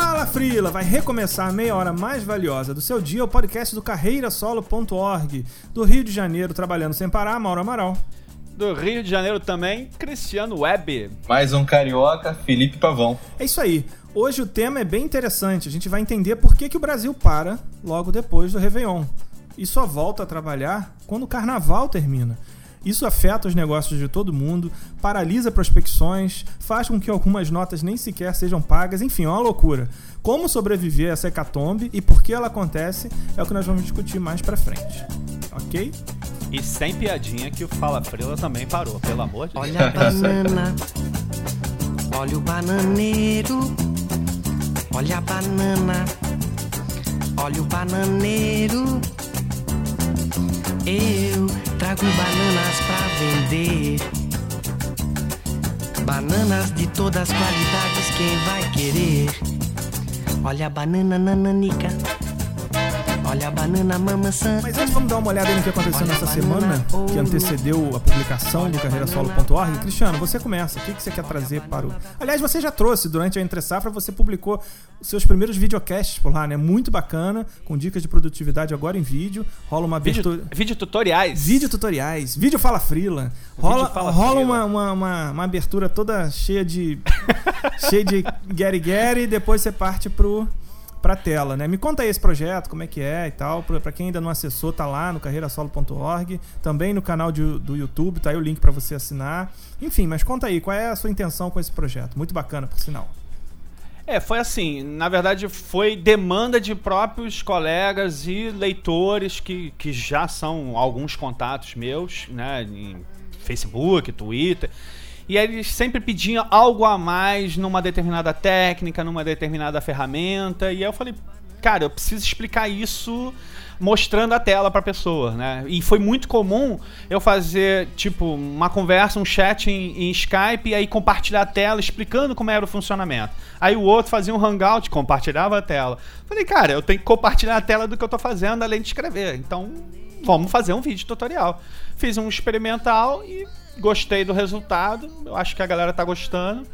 Fala Frila, vai recomeçar a meia hora mais valiosa do seu dia, o podcast do carreirasolo.org, do Rio de Janeiro, trabalhando sem parar, Mauro Amaral. Do Rio de Janeiro também, Cristiano Web. Mais um carioca, Felipe Pavão. É isso aí. Hoje o tema é bem interessante. A gente vai entender por que, que o Brasil para logo depois do Réveillon. E só volta a trabalhar quando o carnaval termina. Isso afeta os negócios de todo mundo, paralisa prospecções, faz com que algumas notas nem sequer sejam pagas, enfim, é uma loucura. Como sobreviver a essa hecatombe e por que ela acontece é o que nós vamos discutir mais pra frente. Ok? E sem piadinha que o Fala Frila também parou, pelo amor de Deus. Olha a banana, olha o bananeiro, olha a banana, olha o bananeiro. Eu trago bananas pra vender. Bananas de todas as qualidades, quem vai querer? Olha a banana nananica. Olha a banana mamaçã. Mas antes vamos dar uma olhada no que aconteceu nessa semana, que antecedeu a publicação do carreirasolo.org. Cristiano, você começa. O que que você quer trazer para o. Aliás, você já trouxe durante a Entre Safra, você publicou os seus primeiros videocasts por lá, né? Muito bacana, com dicas de produtividade agora em vídeo. Rola uma abertura. Vídeo, vídeo tutoriais. Vídeo tutoriais, vídeo fala frila. Rola, Fala rola Frila. uma, uma, uma, uma abertura toda cheia de. cheia de Gary Gary e depois você parte pro. Pra tela, né? Me conta aí esse projeto, como é que é e tal. Pra quem ainda não acessou, tá lá no carreirasolo.org, também no canal de- do YouTube, tá aí o link pra você assinar. Enfim, mas conta aí, qual é a sua intenção com esse projeto? Muito bacana, por sinal. É, foi assim, na verdade foi demanda de próprios colegas e leitores que, que já são alguns contatos meus, né, em Facebook, Twitter. E eles sempre pediam algo a mais numa determinada técnica, numa determinada ferramenta. E aí eu falei, cara, eu preciso explicar isso mostrando a tela pra pessoa, né? E foi muito comum eu fazer, tipo, uma conversa, um chat em, em Skype e aí compartilhar a tela explicando como era o funcionamento. Aí o outro fazia um hangout, compartilhava a tela. Falei, cara, eu tenho que compartilhar a tela do que eu tô fazendo além de escrever. Então, vamos fazer um vídeo tutorial. Fiz um experimental e gostei do resultado. Eu acho que a galera tá gostando.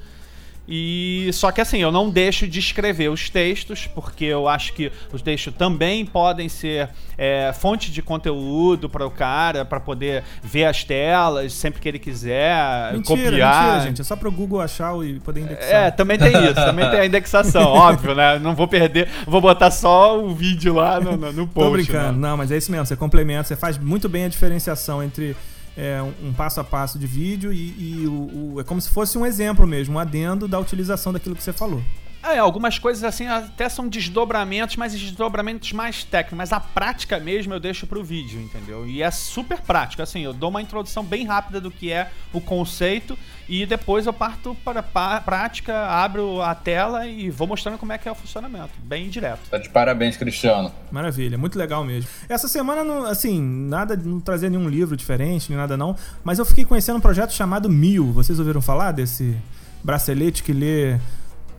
E só que assim, eu não deixo de escrever os textos, porque eu acho que os textos também podem ser é, fonte de conteúdo para o cara, para poder ver as telas sempre que ele quiser, Mentira, copiar. mentira, gente. É só pro Google achar e poder indexar. É, também tem isso, também tem a indexação, óbvio, né? Não vou perder, vou botar só o vídeo lá no, no, no post. Tô brincando, né? não, mas é isso mesmo. Você complementa, você faz muito bem a diferenciação entre é, um, passo a passo de vídeo e, e o, o- é como se fosse um exemplo mesmo, um adendo da utilização daquilo que você falou. É, algumas coisas assim até são desdobramentos, mas desdobramentos mais técnicos. Mas a prática mesmo eu deixo pro vídeo, entendeu? E é super prático. Assim, eu dou uma introdução bem rápida do que é o conceito e depois eu parto para a prática, abro a tela e vou mostrando como é que é o funcionamento. Bem direto. Tá de parabéns, Cristiano. Maravilha, muito legal mesmo. Essa semana, não, assim, nada, não trazia nenhum livro diferente, nem nada não, mas eu fiquei conhecendo um projeto chamado Mil. Vocês ouviram falar desse bracelete que lê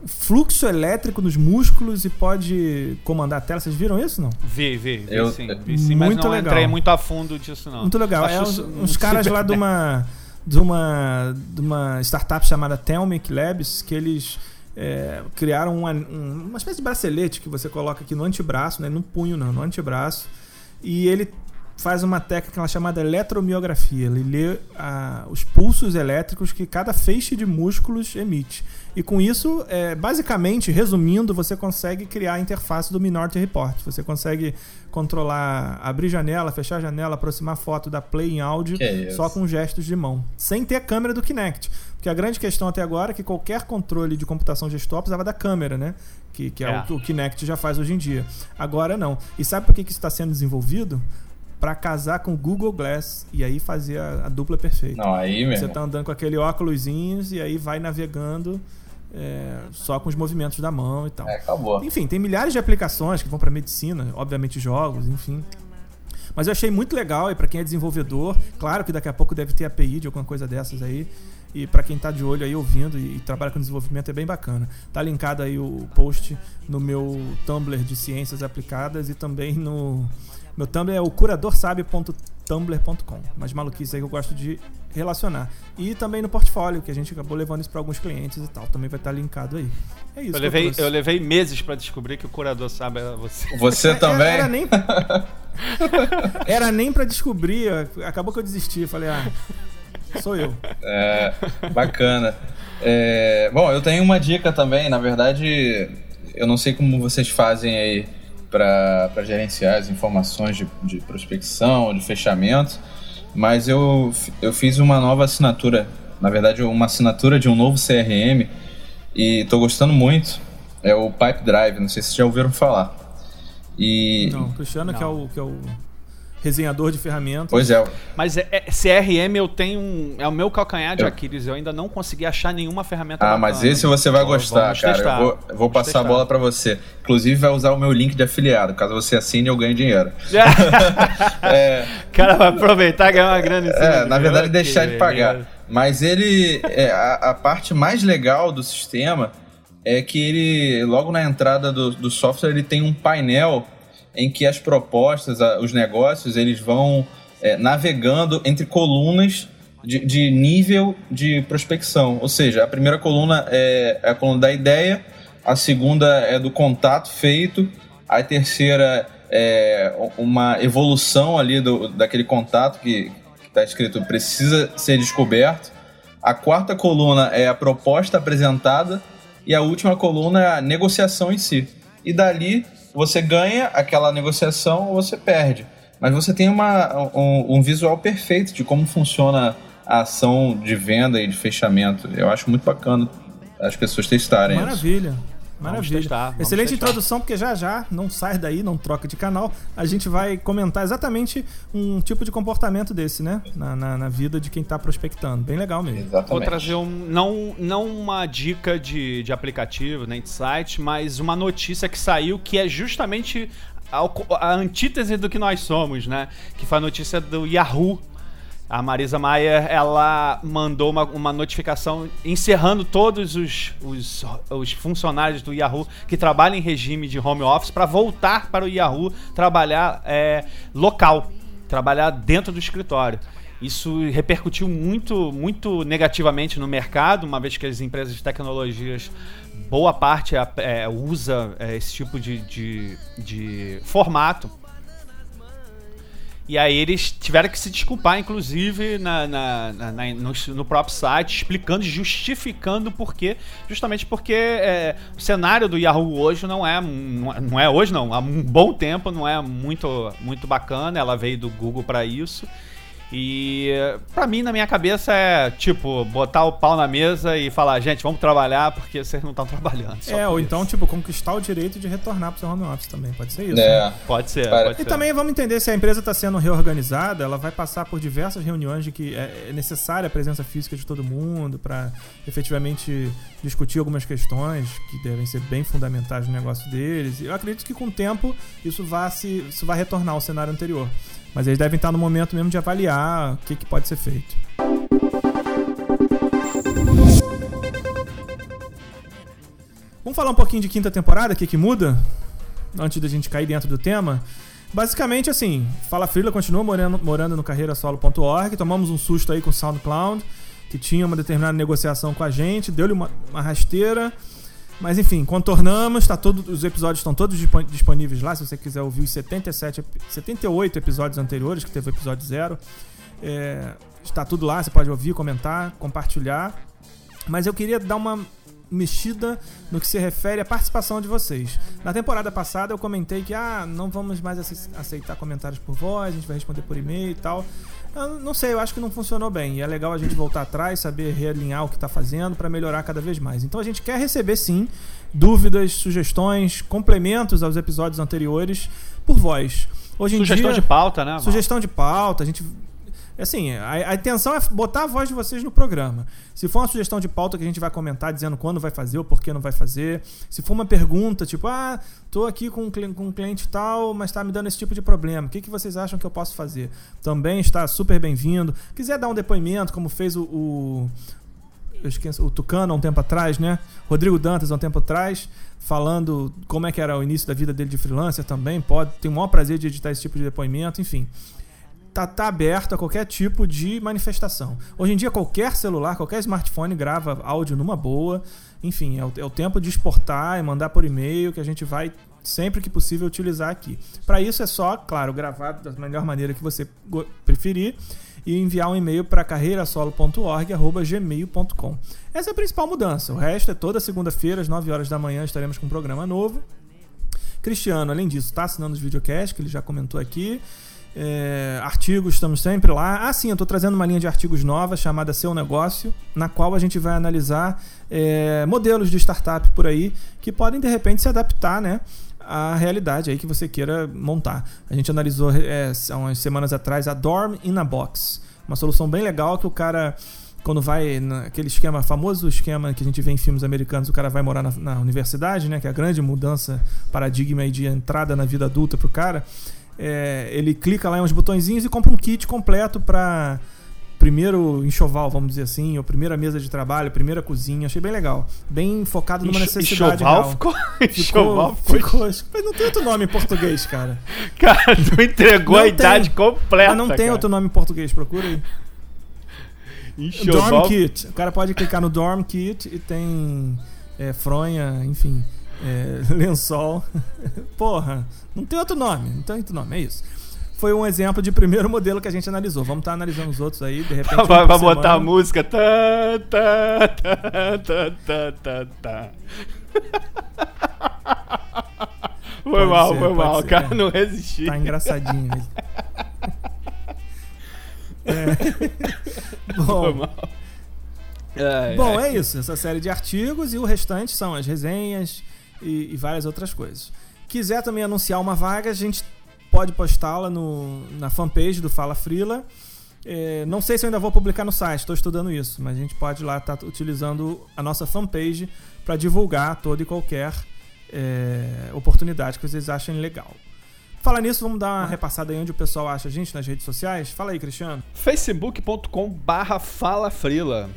fluxo elétrico nos músculos e pode comandar a tela. Vocês viram isso não? Vi, vi, vi Eu- sim, vi sim, mas Muito não legal. entrei muito a fundo disso, não. Muito legal. Acho É uns, uns um caras lá de uma, de uma de uma startup chamada Telmic Labs que eles é, criaram uma, um- uma espécie de bracelete que você coloca aqui no antebraço, né? no punho não, no antebraço. E ele faz uma técnica chamada eletromiografia. Ele lê ah, os pulsos elétricos que cada feixe de músculos emite. E com isso, é, basicamente, resumindo, você consegue criar a interface do Minority Report. Você consegue controlar, abrir janela, fechar janela, aproximar foto, dar play em áudio, Que isso. só com gestos de mão. Sem ter a câmera do Kinect. Porque a grande questão até agora é que qualquer controle de computação gestor precisava da câmera, né? Que, que é, É. o que o Kinect já faz hoje em dia. Agora não. E sabe por que que isso está sendo desenvolvido? Para casar com o Google Glass e aí fazer a, a dupla perfeita. Não, aí Você mesmo. tá andando com aquele óculosinhos e aí vai navegando é, só com os movimentos da mão e tal. É, acabou. Enfim, tem milhares de aplicações que vão para medicina, obviamente jogos, enfim. Mas eu achei muito legal e para quem é desenvolvedor, claro que daqui a pouco deve ter API de alguma coisa dessas aí. E para quem tá de olho aí ouvindo e, e trabalha com desenvolvimento é bem bacana. Tá linkado aí o post no meu Tumblr de ciências aplicadas e também no meu Tumblr é o curadorsabe.tumblr.com. Mas maluquice aí que eu gosto de relacionar. E também no portfólio, que a gente acabou levando isso para alguns clientes e tal. Também vai estar linkado aí. É isso. Eu levei, trouxe. eu levei meses pra descobrir que o curador sabe era você. Você É, também? Era nem, era nem pra descobrir. Acabou que eu desisti. Falei, ah, sou eu. É, bacana. É, bom, eu tenho uma dica também. Na verdade, eu não sei como vocês fazem aí para gerenciar as informações de, de prospecção, de fechamento, mas eu, eu fiz uma nova assinatura. Na verdade, uma assinatura de um novo CRM e estou gostando muito. É o Pipe Drive. Não sei se vocês já ouviram falar. E Não, o Cristiano, Que, é Não. o, que é o resenhador de ferramentas. pois é, Mas é, é- CRM eu tenho um. É o meu calcanhar de Eu- Aquiles. Eu ainda não consegui achar nenhuma ferramenta. Ah, mas bacana. esse você vai Vamos gostar, cara. testar. Eu vou, eu vou Vamos passar a testar. bola pra você. Inclusive, vai usar o meu link de afiliado. Caso você assine, eu ganho dinheiro. É, O cara vai aproveitar e ganhar uma grana cima é, na verdade, Que deixar de pagar. Mas ele. é, a, a parte mais legal do sistema é que ele, logo na entrada do, do software, ele tem um painel em que as propostas, os negócios, eles vão é, navegando entre colunas de, de nível de prospecção. Ou seja, a primeira coluna é a coluna da ideia, a segunda é do contato feito, a terceira é uma evolução ali do, daquele contato que está escrito precisa ser descoberto. A quarta coluna é a proposta apresentada e a última coluna é a negociação em si. E dali você ganha aquela negociação ou você perde. Mas você tem uma, um, um visual perfeito de como funciona a ação de venda e de fechamento. Eu acho muito bacana as pessoas testarem isso. Maravilha. Maravilha. testar, vamos Excelente testar. introdução, porque já já, não sai daí, não troca de canal, a gente vai comentar exatamente um tipo de comportamento desse, né? Na, na, na vida de quem tá prospectando. Bem legal mesmo. Exatamente. Vou trazer um, não, não uma dica de, de aplicativo, nem de site, mas uma notícia que saiu que é justamente co- a, antítese do que nós somos, né? Que foi a notícia do Yahoo. A Marisa Maia, ela mandou uma, uma notificação encerrando todos os, os, os funcionários do Yahoo que trabalham em regime de home office para voltar para o Yahoo trabalhar é, local, trabalhar dentro do escritório. Isso repercutiu muito, muito negativamente no mercado, uma vez que as empresas de tecnologias, boa parte é, é, usa é, esse tipo de, de, de formato. E aí eles tiveram que se desculpar, inclusive, na, na- na- na- no, no próprio site, explicando, justificando o porquê. Justamente porque é, o cenário do Yahoo hoje não é- não é hoje não, há um bom tempo não é muito, muito bacana. Ela veio do Google para isso. E pra mim, na minha cabeça, é tipo, botar o pau na mesa e falar, gente, vamos trabalhar porque vocês não estão trabalhando. Só É, ou isso. então, tipo, conquistar o direito de retornar pro seu home office também. Pode ser isso. né? É, Pode ser, Para- pode E ser. também vamos entender se a empresa está sendo reorganizada, ela vai passar por diversas reuniões de que é é necessária a presença física de todo mundo para efetivamente discutir algumas questões que devem ser bem fundamentais no negócio deles. E eu acredito que com o tempo isso vai se isso vai retornar ao cenário anterior. Mas eles devem estar no momento mesmo de avaliar o que, que pode ser feito. Vamos falar um pouquinho de quinta temporada, o que, que muda? Antes da gente cair dentro do tema. Basicamente, assim, Fala Frila continua morando, morando no carreirasolo.org. Tomamos um susto aí com o SoundCloud, que tinha uma determinada negociação com a gente, deu-lhe uma, uma rasteira. Mas enfim, contornamos, tá todo, os episódios estão todos disponíveis lá. Se você quiser ouvir os 77, 78 episódios anteriores, que teve o episódio zero, é, está tudo lá. Você pode ouvir, comentar, compartilhar. Mas eu queria dar uma mexida no que se refere à participação de vocês. Na temporada passada eu comentei que ah, não vamos mais aceitar comentários por voz, a gente vai responder por e-mail e tal. Eu não sei, eu acho que não funcionou bem. E é legal a gente voltar atrás, saber realinhar o que está fazendo para melhorar cada vez mais. Então a gente quer receber sim dúvidas, sugestões, complementos aos episódios anteriores por voz. Hoje sugestão dia, de pauta, né? Sugestão de pauta, a gente Assim, a, a, intenção é botar a voz de vocês no programa. Se for uma sugestão de pauta que a gente vai comentar dizendo quando vai fazer ou por que não vai fazer. Se for uma pergunta, tipo, ah, tô aqui com um, com um cliente tal, mas tá me dando esse tipo de problema. O que, que vocês acham que eu posso fazer? Também está super bem-vindo. Quiser dar um depoimento, como fez o, o eu esqueço, o Tucano há um tempo atrás, né? Rodrigo Dantas há um tempo atrás, falando como é que era o início da vida dele de freelancer também. Pode, tem o maior prazer de editar esse tipo de depoimento, enfim tá, tá aberto a qualquer tipo de manifestação. Hoje em dia, qualquer celular, qualquer smartphone grava áudio numa boa. Enfim, é o, é o tempo de exportar e mandar por e-mail que a gente vai sempre que possível utilizar aqui. Para isso é só, claro, gravar da melhor maneira que você preferir e enviar um e-mail para carreirasolo.org@gmail.com. Essa é a principal mudança. O resto é toda segunda-feira às 9 horas da manhã estaremos com um programa novo. Cristiano, além disso, está assinando os videocasts que ele já comentou aqui. É, artigos, estamos sempre lá. Ah, sim, eu estou trazendo uma linha de artigos nova chamada Seu Negócio, na qual a gente vai analisar é, modelos de startup por aí que podem de repente se adaptar, né? à realidade aí que você queira montar. A gente analisou é, há umas semanas atrás a Dorm in a Box, uma solução bem legal que o cara quando vai naquele esquema, famoso esquema que a gente vê em filmes americanos, o cara vai morar na, na universidade, né? Que é a grande mudança, paradigma aí de entrada na vida adulta pro cara é, ele clica lá em uns botõezinhos e compra um kit completo para primeiro enxoval, vamos dizer assim, ou primeira mesa de trabalho, primeira cozinha. Achei bem legal. Bem focado numa necessidade enxoval. Ficou, enxoval ficou, ficou, Mas não tem outro nome em português, cara. Cara, tu entregou não a tem, idade completa. Mas não tem cara. outro nome em português, procura aí. Enxoval. Dorm Kit. O cara pode clicar no Dorm Kit e tem é, fronha, enfim é, lençol. Porra, não tem outro nome, não tem outro nome, é isso. Foi um exemplo de primeiro modelo que a gente analisou. Vamos estar tá analisando os outros aí, de repente. Vai, vai botar a música. Tá, tá, tá, tá, tá, tá, tá. Foi pode mal, ser, foi mal. O cara não resistiu. Tá engraçadinho é. Bom, foi mal. Bom, é isso. Essa série de artigos e o restante são as resenhas, e, e várias outras coisas. Quiser também anunciar uma vaga, a gente pode postá-la na fanpage do Fala Frila. É, não sei se eu ainda vou publicar no site, estou estudando isso, mas a gente pode lá estar tá utilizando a nossa fanpage para divulgar toda e qualquer é, oportunidade que vocês achem legal. Falar nisso, vamos dar uma repassada aí onde o pessoal acha a gente nas redes sociais. Fala aí, Cristiano. facebook.com barra Fala Frila.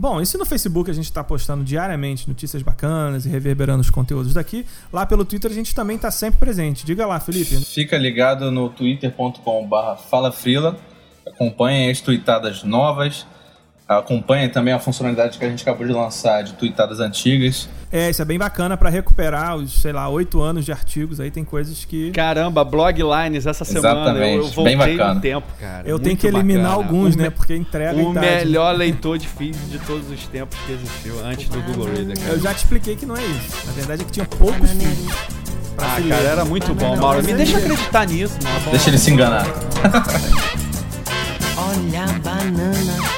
Bom, e se no Facebook a gente está postando diariamente notícias bacanas e reverberando os conteúdos daqui, lá pelo Twitter a gente também está sempre presente. Diga lá, Felipe. Fica ligado no twitter.com.br falafrila, acompanhe as tweetadas novas, acompanhe também a funcionalidade que a gente acabou de lançar de tweetadas antigas. É, isso é bem bacana para recuperar os, sei lá, oito anos de artigos. Aí tem coisas que. Caramba, bloglines essa semana. Exatamente. Eu, eu voltei bem bacana. no tempo, cara. Eu Muito tenho que eliminar bacana. alguns, o né? Porque entrega O melhor leitor de feed de todos os tempos que existiu antes do Google Reader, cara. Eu já te expliquei que não é isso. Na verdade é que tinha poucos feeds. Ah, cara, era muito bom, Mauro. Me deixa acreditar nisso, Mauro. Deixa ele se enganar. Olha a banana.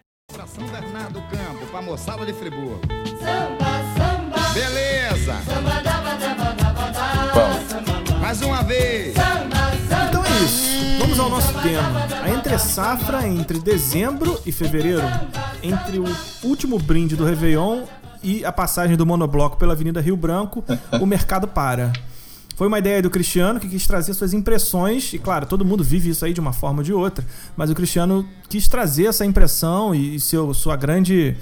Pra São Bernardo do Campo, pra moçada de Friburgo. Samba, samba, Beleza! samba, daba, daba, daba, daba, Mais uma vez! samba, samba. Então é isso. Vamos ao nosso tema. A entre safra entre dezembro e fevereiro, entre o último brinde do Réveillon e a passagem do monobloco pela Avenida Rio Branco, o mercado para. Foi uma ideia do Cristiano que quis trazer suas impressões, e claro, todo mundo vive isso aí de uma forma ou de outra, mas o Cristiano quis trazer essa impressão e seu, sua grande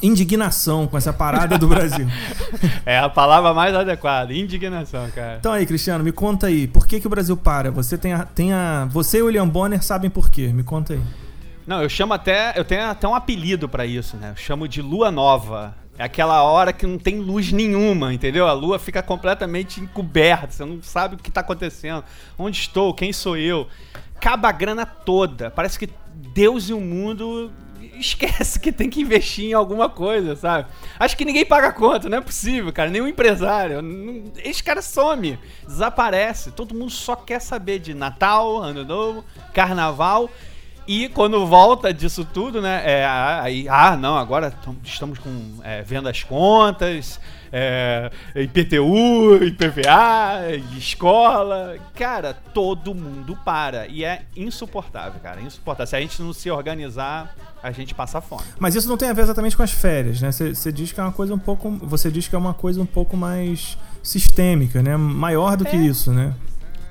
indignação com essa parada do Brasil. É a palavra mais adequada, indignação, cara. Então aí, Cristiano, me conta aí, por que, que o Brasil para? Você tem a, tem a. Você e o William Bonner sabem por quê? Me conta aí. Não, eu chamo até. Eu tenho até um apelido pra isso, né? Eu chamo de lua nova. É aquela hora que não tem luz nenhuma, entendeu? A lua fica completamente encoberta, você não sabe o que tá acontecendo. Onde estou? Quem sou eu? Acaba a grana toda. Parece que Deus e o mundo esquece que tem que investir em alguma coisa, sabe? Acho que ninguém paga conta, não é possível, cara. Nenhum empresário. Esse cara some, desaparece. Todo mundo só quer saber de Natal, Ano Novo, Carnaval. E quando volta disso tudo, né? É, aí, ah, não, agora tam- estamos com é, vendo as contas, é, IPTU, IPVA, escola. Cara, todo mundo para. E é insuportável, cara. Insuportável. Se a gente não se organizar, a gente passa fome. Mas isso não tem a ver exatamente com as férias, né? Você diz que é uma coisa um pouco. Você diz que é uma coisa um pouco mais sistêmica, né? Maior do que isso, né?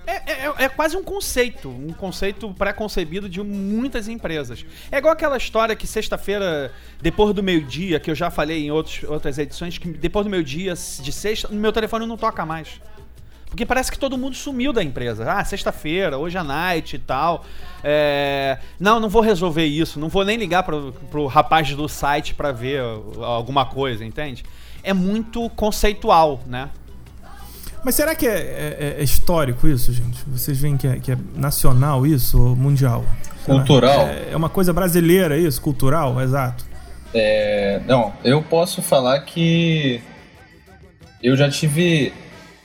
É, é- é quase um conceito, um conceito pré-concebido de muitas empresas. É igual aquela história que sexta-feira, depois do meio-dia, que eu já falei em outros, outras edições, que depois do meio-dia de sexta, meu telefone não toca mais. Porque parece que todo mundo sumiu da empresa. Ah, sexta-feira, hoje à night e tal. É, Não, não vou resolver isso. Não vou nem ligar pro, pro rapaz do site pra ver alguma coisa, entende? É muito conceitual, né? Mas será que é, é- é histórico isso, gente? Vocês veem que é, que é nacional isso ou mundial? Cultural? É, é uma coisa brasileira isso? Cultural? Exato. É, não, eu posso falar que eu já tive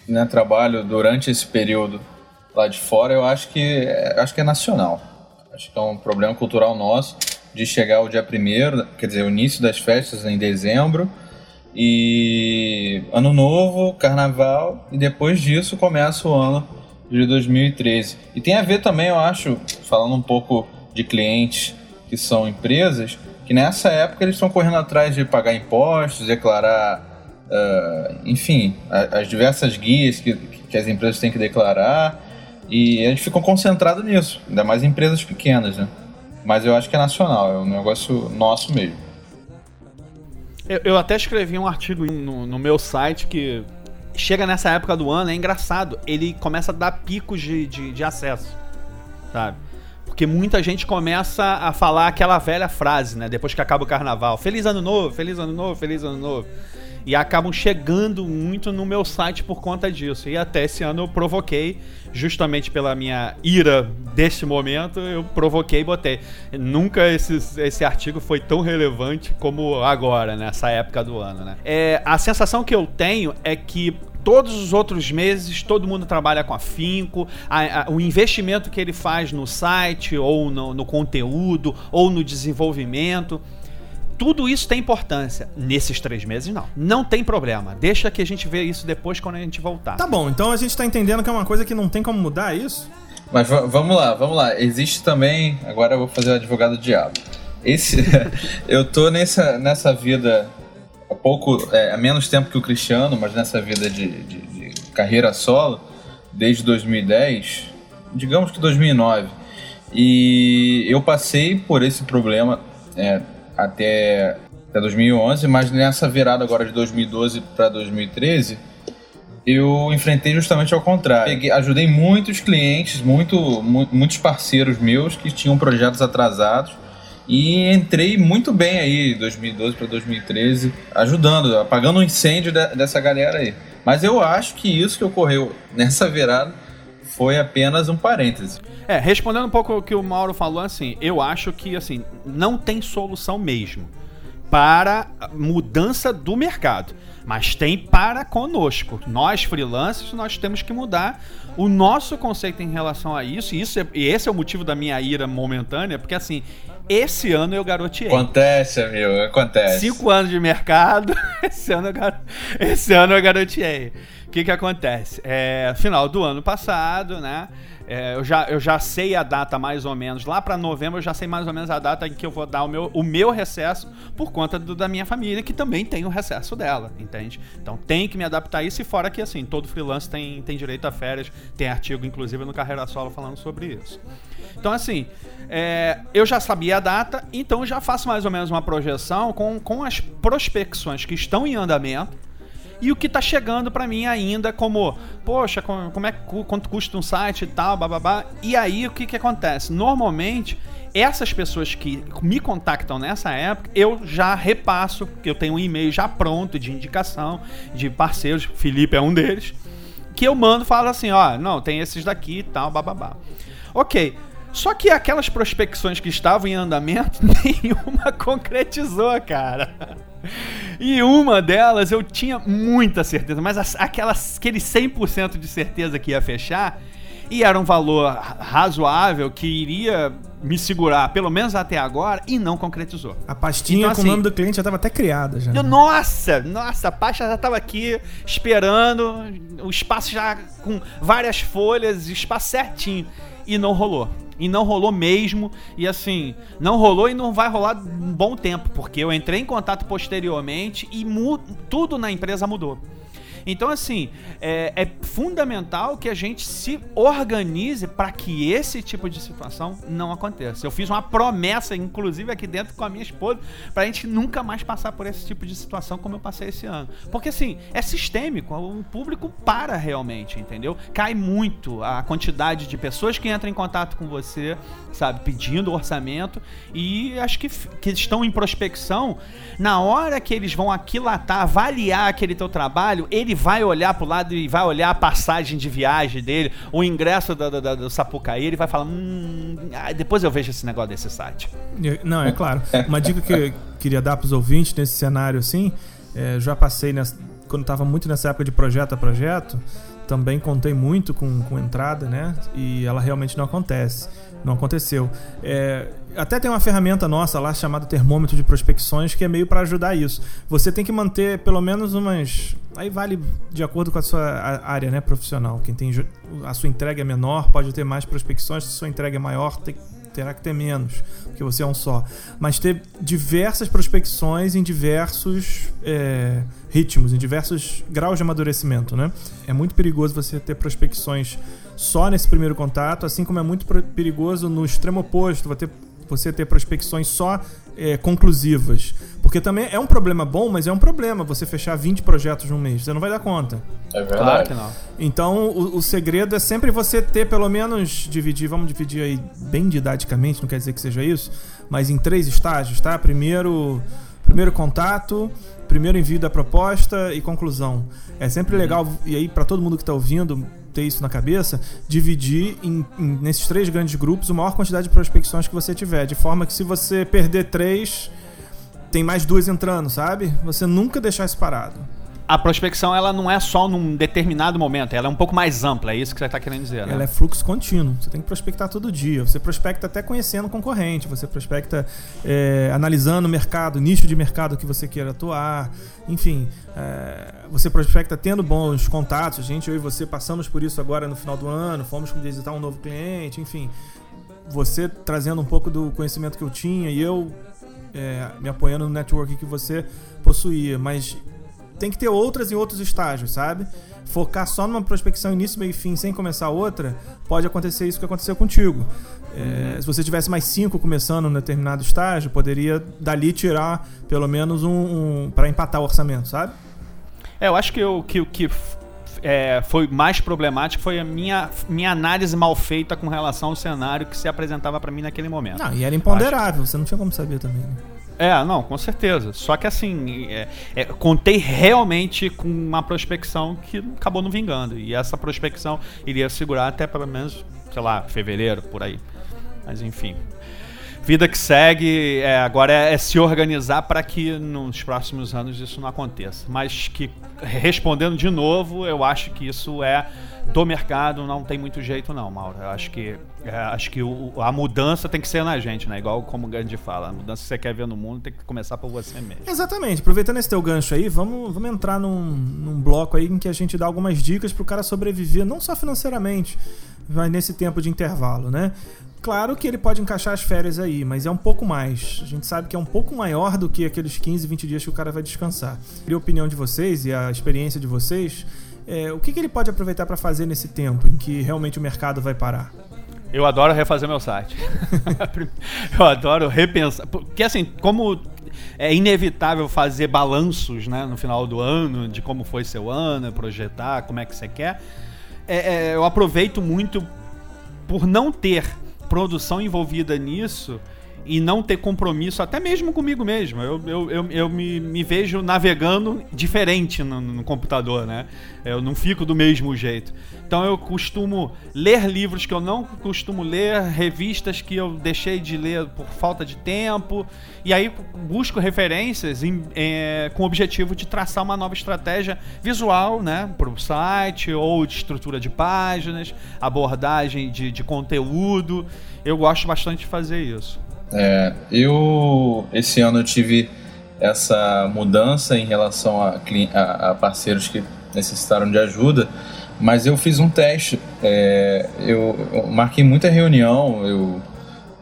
né, trabalho durante esse período lá de fora. Eu acho que é- acho que é nacional. Acho que é um problema cultural nosso de chegar o dia primeiro, quer dizer, o início das festas em dezembro e ano novo, carnaval e depois disso começa o ano de 2013. E tem a ver também, eu acho, falando um pouco de clientes que são empresas, que nessa época eles estão correndo atrás de pagar impostos, declarar, ah, enfim, a- as diversas guias que, que as empresas têm que declarar, e eles ficam concentrados nisso, ainda mais empresas pequenas, né? Mas eu acho que é nacional, é um negócio nosso mesmo. Eu, eu até escrevi um artigo no, no meu site que chega nessa época do ano, é engraçado. Ele começa a dar picos de, de, de acesso, sabe? Porque muita gente começa a falar aquela velha frase, né? Depois que acaba o carnaval: Feliz Ano Novo, Feliz Ano Novo, Feliz Ano Novo. E acabam chegando muito no meu site por conta disso. E até esse ano eu provoquei, justamente pela minha ira deste momento, eu provoquei e botei. Nunca esse, esse artigo foi tão relevante como agora, nessa época do ano, né? É, a sensação que eu tenho é que todos os outros meses todo mundo trabalha com afinco, a- a- o investimento que ele faz no site, ou no, no conteúdo, ou no desenvolvimento. Tudo isso tem importância. Nesses três meses, não. Não tem problema. Deixa que a gente vê isso depois quando a gente voltar. Tá bom, então a gente tá entendendo que é uma coisa que não tem como mudar é isso? Mas va- vamos lá, vamos lá. Existe também. Agora eu vou fazer o advogado do diabo. Esse, eu tô nessa, nessa vida há pouco, é, há menos tempo que o Cristiano, mas nessa vida de, de- de carreira solo, desde 2010, digamos que 2009. E eu passei por esse problema é, até, até 2011, mas nessa virada agora de 2012 para 2013 eu enfrentei justamente ao contrário. Peguei- ajudei muitos clientes, muito, mu- muitos parceiros meus que tinham projetos atrasados E entrei muito bem aí, 2012 para 2013, ajudando, apagando o incêndio de- dessa galera aí. Mas eu acho que isso que ocorreu nessa virada foi apenas um parêntese. É, respondendo um pouco o que o Mauro falou, assim, eu acho que, assim, não tem solução mesmo para mudança do mercado. Mas tem para conosco. Nós, freelancers, nós temos que mudar o nosso conceito em relação a isso. E, isso é- e esse é o motivo da minha ira momentânea, porque, assim, esse ano eu garoteei. Acontece, amigo, acontece. Cinco anos de mercado, esse ano eu, gar... esse ano eu garoteei. O que que acontece? É, final do ano passado, né? É, eu, já, eu já sei a data mais ou menos. Lá pra novembro eu já sei mais ou menos a data em que eu vou dar o meu, o meu recesso por conta do- da minha família, que também tem o recesso dela, entende? Então tem que me adaptar a isso e fora que assim, todo freelance tem, tem direito a férias, tem artigo inclusive no Carreira Solo falando sobre isso. Então, assim, é, eu já sabia a data, então já faço mais ou menos uma projeção com, com as prospecções que estão em andamento e o que tá chegando pra mim ainda como, poxa, com- como é que quanto custa um site e tal, bababá. E aí o que que acontece? Normalmente, essas pessoas que me contactam nessa época, eu já repasso, porque eu tenho um e-mail já pronto de indicação de parceiros, Felipe é um deles, que eu mando falo assim, ó, não, tem esses daqui e tal, bababá. Ok. Só que aquelas prospecções que estavam em andamento, nenhuma concretizou, cara. E uma delas eu tinha muita certeza, mas as- aquelas, aquele 100% de certeza que ia fechar, e era um valor ra- razoável que iria me segurar, pelo menos até agora, e não concretizou. A pastinha Então, com assim, o nome do cliente já tava até criada já. eu, nossa, nossa, a pasta já tava aqui esperando, o espaço já com várias folhas, espaço certinho. E não rolou. E não rolou mesmo. E assim, não rolou e não vai rolar um bom tempo, porque eu entrei em contato posteriormente e tudo na empresa mudou. Então, assim, é, é fundamental que a gente se organize para que esse tipo de situação não aconteça. Eu fiz uma promessa, inclusive aqui dentro com a minha esposa, para a gente nunca mais passar por esse tipo de situação como eu passei esse ano. Porque, assim, é sistêmico, o público para realmente, entendeu? Cai muito a quantidade de pessoas que entram em contato com você, sabe, pedindo orçamento, e acho que, que estão em prospecção, na hora que eles vão aquilatar, avaliar aquele teu trabalho, ele vai olhar pro lado e vai olhar a passagem de viagem dele, o ingresso da- da- do Sapucaí, ele vai falar, hum, ah, depois eu vejo esse negócio desse site. Não, é claro. Uma dica que eu queria dar pros ouvintes nesse cenário assim, é, já passei nessa, quando estava muito nessa época de projeto a projeto, também contei muito com, com entrada, né? E ela realmente não acontece. Não aconteceu. É, até tem uma ferramenta nossa lá chamada termômetro de prospecções que é meio para ajudar isso. Você tem que manter pelo menos umas. Aí vale de acordo com a sua área né, profissional. Quem tem a sua entrega é menor pode ter mais prospecções, se a sua entrega é maior, tem, terá que ter menos, porque você é um só. Mas ter diversas prospecções em diversos é, ritmos, em diversos graus de amadurecimento, né? É muito perigoso você ter prospecções só nesse primeiro contato, assim como é muito perigoso no extremo oposto, você ter prospecções só é, conclusivas. Porque também é um problema bom, mas é um problema você fechar 20 projetos num mês. Você não vai dar conta. É verdade. Claro que não. Então, o, o segredo é sempre você ter pelo menos dividir, vamos dividir aí bem didaticamente, não quer dizer que seja isso, mas em três estágios, tá? Primeiro, primeiro contato, primeiro envio da proposta e conclusão. É sempre legal e aí para todo mundo que está ouvindo ter isso na cabeça, dividir em- em- nesses três grandes grupos a maior quantidade de prospecções que você tiver, de forma que se você perder três, tem mais duas entrando, sabe? Você nunca deixar isso parado. A prospecção, ela não é só num determinado momento, ela é um pouco mais ampla, é isso que você está querendo dizer, né? Ela é fluxo contínuo. Você tem que prospectar todo dia. Você prospecta até conhecendo o concorrente. Você prospecta é, analisando o mercado, nicho de mercado que você queira atuar. Enfim, é, você prospecta tendo bons contatos. A gente, eu e você, passamos por isso agora no final do ano. Fomos visitar um novo cliente. Enfim, você trazendo um pouco do conhecimento que eu tinha e eu é, me apoiando no network que você possuía. Mas tem que ter outras em outros estágios, sabe? Focar só numa prospecção início, meio e fim, sem começar outra, pode acontecer isso que aconteceu contigo. É, se você tivesse mais cinco começando num determinado estágio, poderia dali tirar pelo menos um, um para empatar o orçamento, sabe? É, eu acho que o que, que é, foi mais problemático foi a minha, minha análise mal feita com relação ao cenário que se apresentava pra mim naquele momento. Não, e era imponderável, você não tinha como saber também. né? É, não, com certeza. Só que assim, é, é, contei realmente com uma prospecção que acabou não vingando. E essa prospecção iria segurar até pelo menos, sei lá, fevereiro, por aí. Mas enfim. Vida que segue, é, agora é, é se organizar para que nos próximos anos isso não aconteça. Mas que, respondendo de novo, eu acho que isso é do mercado, não tem muito jeito não, Mauro. Eu acho que, é, acho que o- a mudança tem que ser na gente, né? Igual como o Gandhi fala, a mudança que você quer ver no mundo tem que começar por você mesmo. Exatamente. Aproveitando esse teu gancho aí, vamos, vamos entrar num, num bloco aí em que a gente dá algumas dicas pro cara sobreviver, não só financeiramente, mas nesse tempo de intervalo, né? Claro que ele pode encaixar as férias aí, mas é um pouco mais. A gente sabe que é um pouco maior do que aqueles 15, 20 dias que o cara vai descansar. E a opinião de vocês e a experiência de vocês, é, o que, que ele pode aproveitar para fazer nesse tempo em que realmente o mercado vai parar? Eu adoro refazer meu site. eu adoro repensar. Porque assim, como é inevitável fazer balanços né, no final do ano, de como foi seu ano, projetar como é que você quer, é, é, eu aproveito muito por não ter produção envolvida nisso e não ter compromisso, até mesmo comigo mesmo. Eu, eu, eu, eu me, me vejo navegando diferente no, no computador, né? Eu não fico do mesmo jeito. Então eu costumo ler livros que eu não costumo ler, revistas que eu deixei de ler por falta de tempo, e aí busco referências em- é, com o objetivo de traçar uma nova estratégia visual, né, para o site, ou de estrutura de páginas, abordagem de, de conteúdo. Eu gosto bastante de fazer isso. É, eu esse ano eu tive essa mudança em relação a, a- a parceiros que necessitaram de ajuda, mas eu fiz um teste. é, eu, eu marquei muita reunião, eu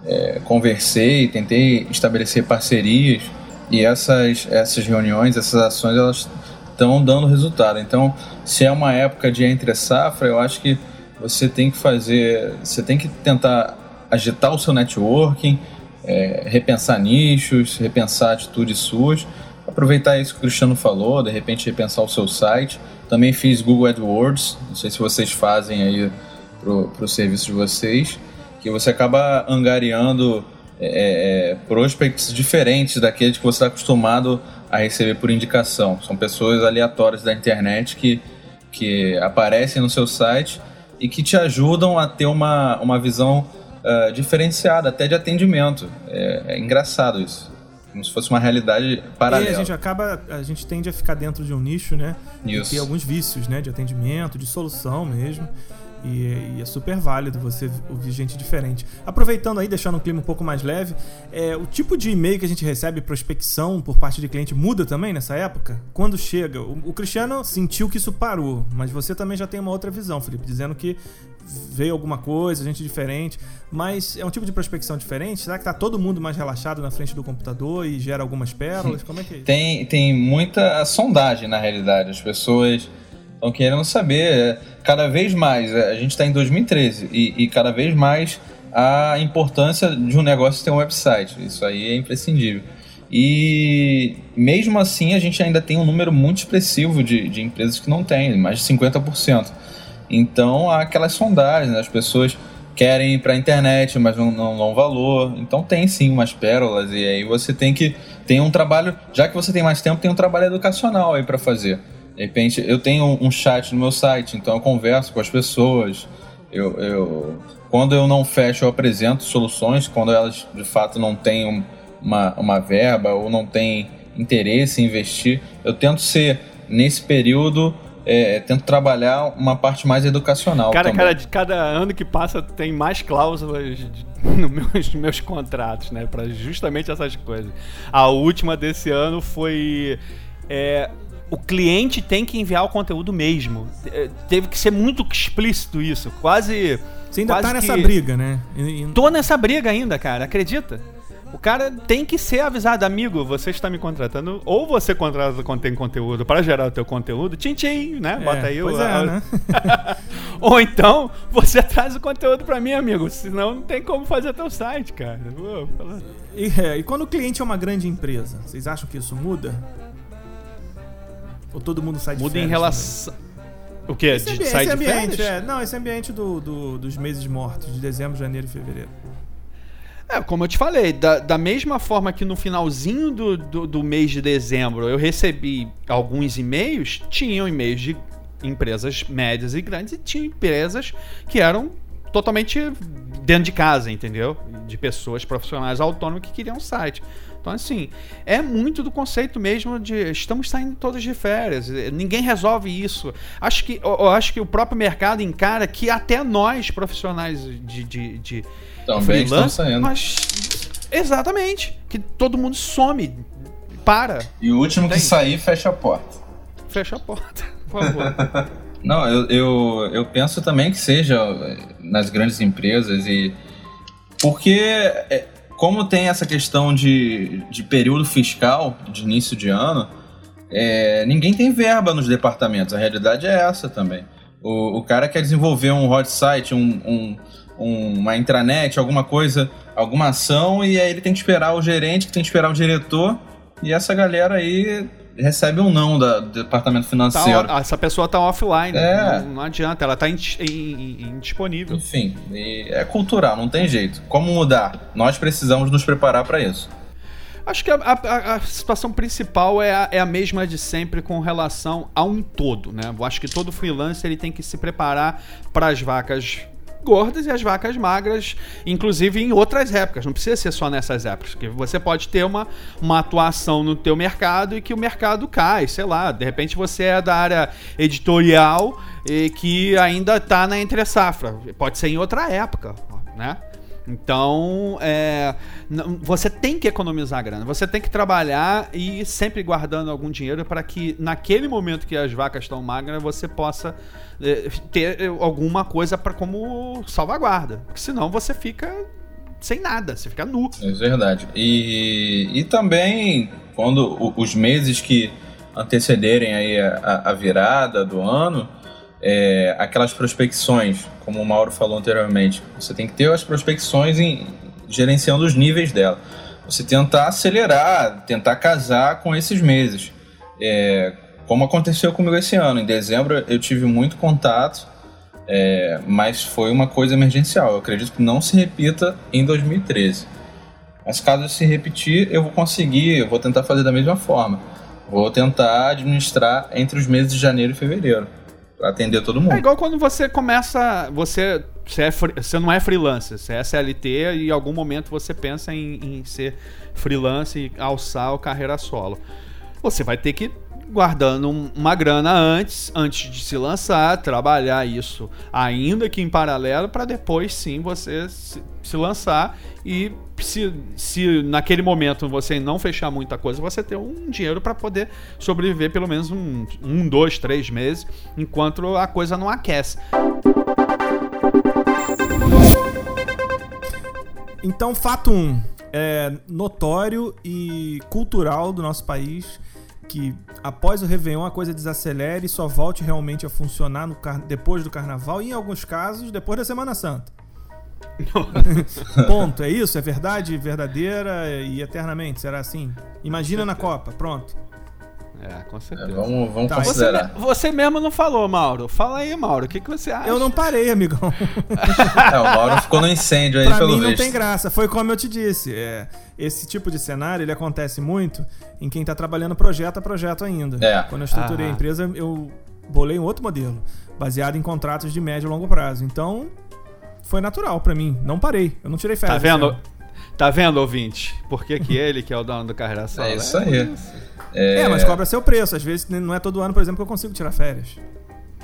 é, conversei, tentei estabelecer parcerias e essas, essas reuniões, essas ações, elas estão dando resultado. Então, se é uma época de entre safra, eu acho que você tem que fazer, você tem que tentar agitar o seu networking, é, repensar nichos, repensar atitudes suas, aproveitar isso que o Cristiano falou, de repente repensar o seu site. Também fiz Google AdWords, não sei se vocês fazem aí para o serviço de vocês, que você acaba angariando é, é, prospects diferentes daqueles que você está acostumado a receber por indicação. São pessoas aleatórias da internet que, que aparecem no seu site e que te ajudam a ter uma, uma visão ah, diferenciada, até de atendimento. É, é engraçado isso. Como se fosse uma realidade E paralela. a gente acaba, a gente tende a ficar dentro de um nicho, né? E Isso. ter alguns vícios, né? De atendimento, de solução mesmo. E, e é super válido você ouvir gente diferente. Aproveitando aí, deixando o clima um pouco mais leve, é, o tipo de e-mail que a gente recebe, prospecção por parte de cliente, muda também nessa época? Quando chega? O, o Cristiano sentiu que isso parou, mas você também já tem uma outra visão, Felipe, dizendo que veio alguma coisa, gente diferente. Mas é um tipo de prospecção diferente? Será que tá todo mundo mais relaxado na frente do computador e gera algumas pérolas? Como é que é isso? tem, tem muita sondagem na realidade. As pessoas estão querendo saber é, cada vez mais. é, A gente está em 2013 e, e cada vez mais a importância de um negócio ter um website. Isso aí é imprescindível. E mesmo assim a gente ainda tem um número muito expressivo de, de empresas que não têm, mais de 50%. Então há aquelas sondagens, né? as pessoas querem ir para a internet, mas não, não dão valor. Então tem sim umas pérolas e aí você tem que tem um trabalho, já que você tem mais tempo, tem um trabalho educacional aí para fazer. De repente eu tenho um chat no meu site, então eu converso com as pessoas. Eu, eu quando eu não fecho, eu apresento soluções. Quando elas de fato não têm um- uma, uma verba ou não têm interesse em investir, eu tento ser nesse período é, tento trabalhar uma parte mais educacional. Cara, também. cara, de cada ano que passa tem mais cláusulas nos meus, meus contratos, né? Pra justamente essas coisas. A última desse ano foi. é, o cliente tem que enviar o conteúdo mesmo. É, Teve que ser muito explícito isso. Quase. Você ainda quase tá nessa que- briga, né? Tô nessa briga ainda, cara, acredita? O cara tem que ser avisado, amigo, você está me contratando, ou você contrata contém conteúdo para gerar o teu conteúdo, tchim tchim, né? É, Bota aí pois o. é, a- né? ou então, você traz o conteúdo para mim, amigo, senão não tem como fazer teu site, cara. E, é, e quando o cliente é uma grande empresa, vocês acham que isso muda? Ou todo mundo sai de Muda em férias relação. O quê? Esse, De ambi- esse de ambiente, é, não, esse ambiente do, do- dos meses mortos, de dezembro, janeiro e fevereiro. É, como eu te falei, da, da mesma forma que no finalzinho do, do, do mês de dezembro eu recebi alguns e-mails, tinham e-mails de empresas médias e grandes e tinha empresas que eram totalmente dentro de casa, entendeu? De pessoas profissionais autônomas que queriam um site. Então, assim, é muito do conceito mesmo de estamos saindo todos de férias. eh, Ninguém resolve isso. Acho que, eu, acho que o próprio mercado encara que até nós, profissionais de, de, de Também freelance, saindo. Mas, exatamente. Que todo mundo some, para, E o último que Tem. sair, fecha a porta. fecha a porta, por favor. Não, eu, eu, eu penso também que seja eh, nas grandes empresas e. Porque, é, como tem essa questão de, de período fiscal, de início de ano, é, ninguém tem verba nos departamentos. A realidade é essa também. O, o cara quer desenvolver um hot site, um, um- um- uma intranet, alguma coisa, alguma ação, e aí ele tem que esperar o gerente, que tem que esperar o diretor, e essa galera aí recebe um não da- do departamento Tá, financeiro. ó, essa pessoa tá offline, É. não, não adianta, ela tá indis- in- in- indisponível. Enfim, e é cultural, não tem jeito. Como mudar? Nós precisamos nos preparar para isso. Acho que a, a- a situação principal é a, é a mesma de sempre com relação a um todo, né? Eu acho que todo freelancer ele tem que se preparar para as vacas gordas e as vacas magras, inclusive em outras épocas. Não precisa ser só nessas épocas, porque você pode ter uma, uma atuação no teu mercado e que o mercado cai, sei lá. De repente você é da área editorial e que ainda está na entre safra. Pode ser em outra época, né? Então, é, você tem que economizar grana, você tem que trabalhar e sempre guardando algum dinheiro para que naquele momento que as vacas estão magras você possa é, ter alguma coisa para como salvaguarda, porque senão você fica sem nada, você fica nu. É verdade. E, e também, quando os meses que antecederem aí a- a virada do ano, é, aquelas prospecções, como o Mauro falou anteriormente, você tem que ter as prospecções em, gerenciando os níveis dela. Você tentar acelerar, tentar casar com esses meses. É, como aconteceu comigo esse ano. Em dezembro eu tive muito contato, é, mas foi uma coisa emergencial. Eu acredito que não se repita em 2013. Mas caso se repetir, eu vou conseguir, eu vou tentar fazer da mesma forma. Vou tentar administrar entre os meses de janeiro e fevereiro. Atender todo mundo. É igual quando você começa, você você, é você não é freelancer, você é CLT e em algum momento você pensa em, em ser freelancer e alçar o carreira solo. Você vai ter que guardando um- uma grana antes, antes de se lançar, trabalhar isso ainda que em paralelo para depois sim você se, lançar e se, se naquele momento você não fechar muita coisa, você ter um dinheiro para poder sobreviver pelo menos um, um, dois, três meses enquanto a coisa não aquece. Então, fato 1. Um, é notório e cultural do nosso país que após o Réveillon a coisa desacelere e só volte realmente a funcionar no car- depois do Carnaval e, em alguns casos, depois da Semana Santa. Ponto. É isso? É verdade verdadeira e eternamente? Será assim? Imagina na Copa. Pronto. É, com É, certeza. vamos vamos Tá, Você, considerar. você mesmo não falou, Mauro. Fala aí, Mauro. O que, que você acha? Eu não parei, amigão. É, o Mauro ficou no incêndio aí, pra pelo mim não visto. tem graça. Foi como eu te disse. é, esse tipo de cenário ele acontece muito em quem tá trabalhando projeto a projeto ainda. É. Quando eu estruturei a Aham. empresa, eu bolei um outro modelo, baseado em contratos de médio e longo prazo. Então, foi natural pra mim. Não parei. Eu não tirei Tá férias. vendo? esse ano. Tá vendo, ouvinte? Por que, que ele, que é o dono do carreira solo? É isso aí. É, mas cobra seu preço. Às vezes não é todo ano, por exemplo, que eu consigo tirar férias.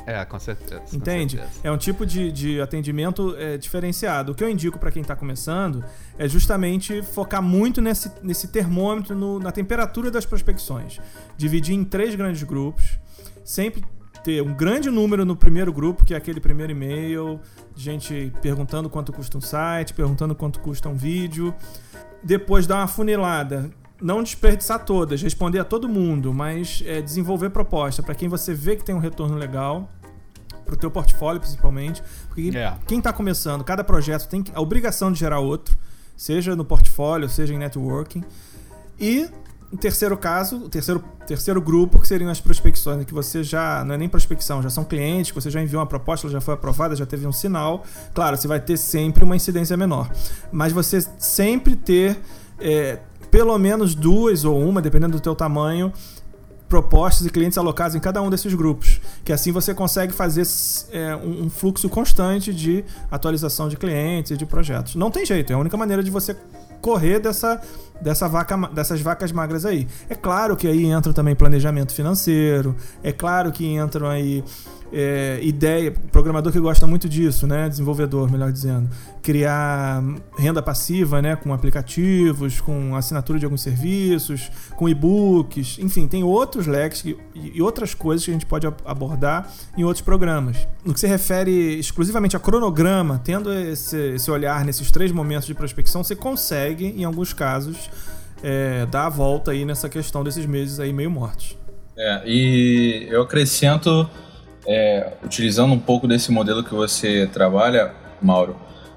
É, com certeza. com Entende? certeza. É um tipo de, de atendimento é, diferenciado. O que eu indico para quem está começando é justamente focar muito nesse, nesse termômetro, no- na temperatura das prospecções. Dividir em três grandes grupos. Sempre ter um grande número no primeiro grupo, que é aquele primeiro e-mail, gente perguntando quanto custa um site, perguntando quanto custa um vídeo. Depois dar uma funilada. Não desperdiçar todas, responder a todo mundo, mas é, desenvolver proposta para quem você vê que tem um retorno legal pro teu portfólio principalmente, porque É. quem tá começando, cada projeto tem a obrigação de gerar outro, seja no portfólio, seja em networking. E um terceiro caso, o terceiro, terceiro grupo, que seriam as prospecções, né, que você já. Não é nem prospecção, já são clientes, que você já enviou uma proposta, ela já foi aprovada, já teve um sinal. Claro, você vai ter sempre uma incidência menor. Mas você sempre ter é, pelo menos duas ou uma, dependendo do teu tamanho, propostas e clientes alocados em cada um desses grupos. Que assim você consegue fazer é, um, fluxo constante de atualização de clientes e de projetos. Não tem jeito, é a única maneira de você correr dessa, dessa vaca, dessas vacas magras aí. É claro que aí entra também planejamento financeiro, é claro que entram aí é, ideia, programador que gosta muito disso, né? Desenvolvedor, melhor dizendo. Criar renda passiva, né? Com aplicativos, com assinatura de alguns serviços, com e-books, enfim, tem outros leques que, e outras coisas que a gente pode abordar em outros programas. No que se refere exclusivamente a cronograma, tendo esse, esse olhar nesses três momentos de prospecção, você consegue, em alguns casos, é, dar a volta aí nessa questão desses meses aí meio mortos. É, e eu acrescento é, utilizando um pouco desse modelo que você trabalha, Mauro,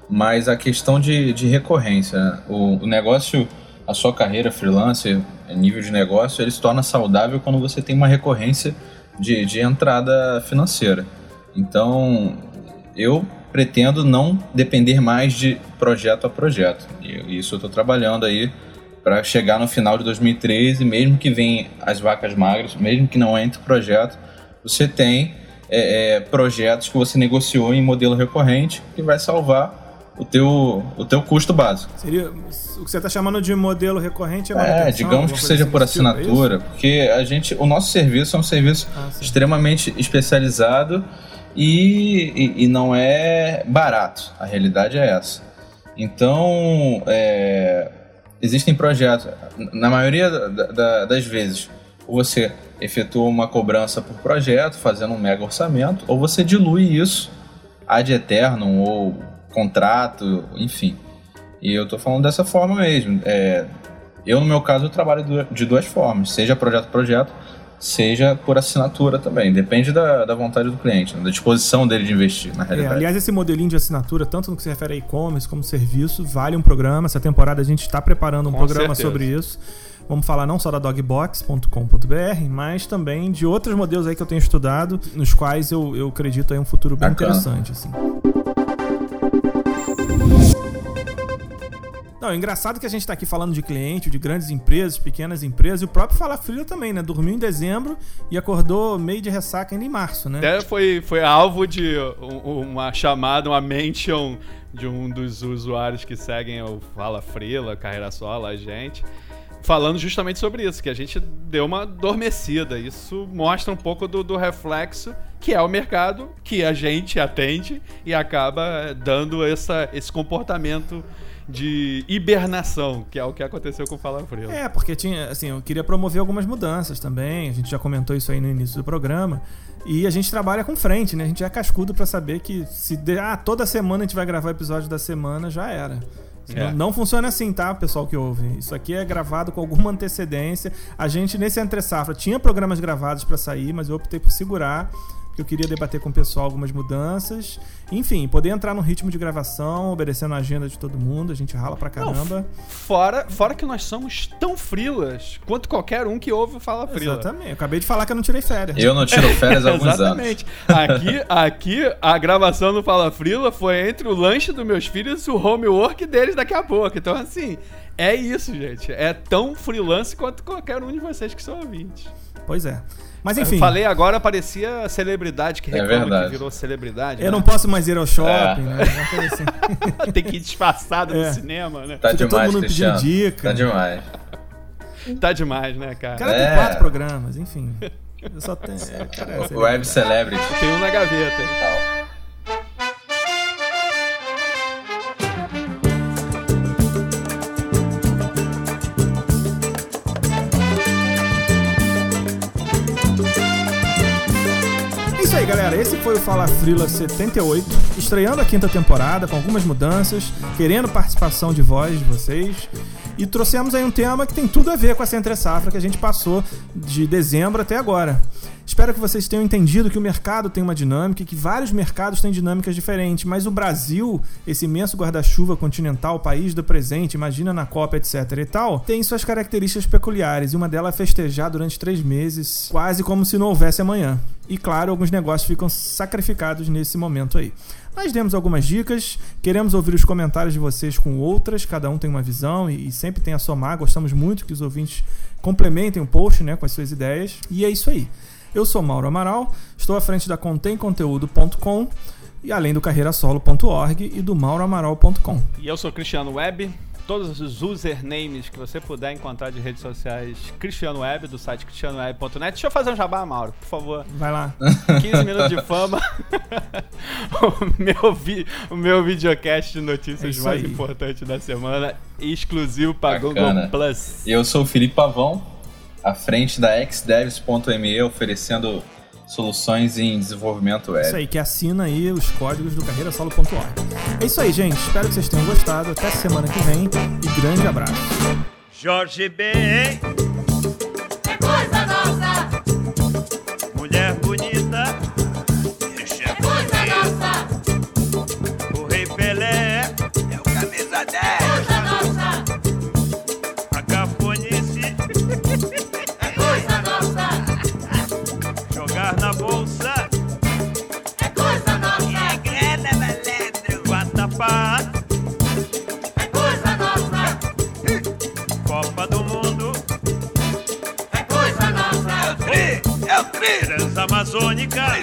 mas a questão de, de recorrência. Né? O, o, negócio, a sua carreira freelancer, nível de negócio, ele se torna saudável quando você tem uma recorrência de, de entrada financeira. Então, eu pretendo não depender mais de projeto a projeto. E isso eu estou trabalhando aí para chegar no final de 2013, mesmo que venham as vacas magras, mesmo que não entre projeto, você tem é, é, projetos que você negociou em modelo recorrente que vai salvar o teu, o teu custo básico. Seria o que você está chamando de modelo recorrente é É, digamos que seja por tipo, é assinatura, tipo, porque a gente, o nosso serviço é um serviço ah, extremamente especializado e, e, e, não é barato. A realidade é essa. Então, é, existem projetos, na maioria da, da, das vezes, você efetua uma cobrança por projeto, fazendo um mega orçamento, ou você dilui isso ad eternum ou contrato, enfim. E eu estou falando dessa forma mesmo. É, eu, no meu caso, eu trabalho de duas formas, seja projeto a projeto, seja por assinatura também. Depende da, da vontade do cliente, né? da disposição dele de investir, na é, realidade. É, aliás, esse modelinho de assinatura, tanto no que se refere a e-commerce como serviço, vale um programa. Essa temporada a gente está preparando um Com programa certeza. sobre isso. Vamos falar não só da dogbox.com.br, mas também de outros modelos aí que eu tenho estudado, nos quais eu, eu acredito aí um futuro bem Bacana. interessante. Assim. Não, é engraçado que a gente está aqui falando de cliente, de grandes empresas, pequenas empresas, e o próprio Fala Frio também, né? Dormiu em dezembro e acordou meio de ressaca ainda em março, né? Até foi, foi alvo de uma chamada, uma mention de um dos usuários que seguem o Fala Frila, Carreira Sola, a gente falando justamente sobre isso, que a gente deu uma adormecida. Isso mostra um pouco do, do, reflexo que é o mercado que a gente atende e acaba dando essa, esse comportamento de hibernação, que é o que aconteceu com o Fala Frio. É, porque tinha, assim, eu queria promover algumas mudanças também. A gente já comentou isso aí no início do programa. E a gente trabalha com frente, né? A gente é cascudo para saber que se ah, toda semana a gente vai gravar episódio da semana, já era. É. Não, não, funciona assim, tá, pessoal que ouve? Isso aqui é gravado com alguma antecedência. A gente, nesse entre safra, tinha programas gravados para sair, mas eu optei por segurar eu queria debater com o pessoal algumas mudanças. Enfim, poder entrar no ritmo de gravação, obedecendo a agenda de todo mundo, a gente rala pra caramba. Não, fora, fora que nós somos tão frilas quanto qualquer um que ouve fala frila. Exatamente. Eu acabei de falar que eu não tirei férias. Eu não tiro férias há alguns Exatamente. anos. Aqui, aqui, a gravação do Fala Frila foi entre o lanche dos meus filhos e o homework deles daqui a pouco. Então, assim, é isso, gente. É tão freelance quanto qualquer um de vocês que são ouvintes. Pois é. Mas enfim. Eu falei agora, parecia celebridade que é reclama é que virou celebridade. Eu né? não posso mais ir ao shopping, é. né? Assim. Tem que ir disfarçado é. no cinema, né? Tá Fica demais, todo mundo pedindo dica. Tá demais. Tá demais, né, cara? O cara tem é. quatro programas, enfim. Eu só tenho. É, cara, Web Celebrity. Tem um na gaveta, hein? aí, galera. Esse foi o Fala Frila 78, estreando a quinta temporada com algumas mudanças, querendo participação de voz de vocês. E trouxemos aí um tema que tem tudo a ver com essa entre safra que a gente passou de dezembro até agora. Espero que vocês tenham entendido que o mercado tem uma dinâmica e que vários mercados têm dinâmicas diferentes, mas o Brasil, esse imenso guarda-chuva continental, país do presente, imagina na Copa, etc e tal, tem suas características peculiares e uma delas é festejar durante três meses, quase como se não houvesse amanhã. E claro, alguns negócios ficam sacrificados nesse momento aí. Nós demos algumas dicas, queremos ouvir os comentários de vocês com outras, cada um tem uma visão e, e sempre tem a somar. Gostamos muito que os ouvintes complementem o post né, com as suas ideias. E é isso aí. Eu sou Mauro Amaral, estou à frente da contemconteúdo.com e além do carreirasolo.org e do mauroamaral.com. E eu sou Cristiano Web. Todos os usernames que você puder encontrar de redes sociais, Cristiano Web, do site cristianoweb.net. Deixa eu fazer um jabá, Mauro, por favor. Vai lá. 15 minutos de fama. o, meu vi, o meu videocast de É notícias isso mais aí. importante da semana, exclusivo para Bacana. Google Plus. Eu sou o Felipe Pavão, à frente da xdevs.me, oferecendo soluções em desenvolvimento web. Isso aí, que assina aí os códigos do carreirasolo.org. É isso aí, gente. Espero que vocês tenham gostado. Até semana que vem e grande abraço. Jorge Ben, radicale.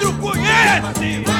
Pedro conhece.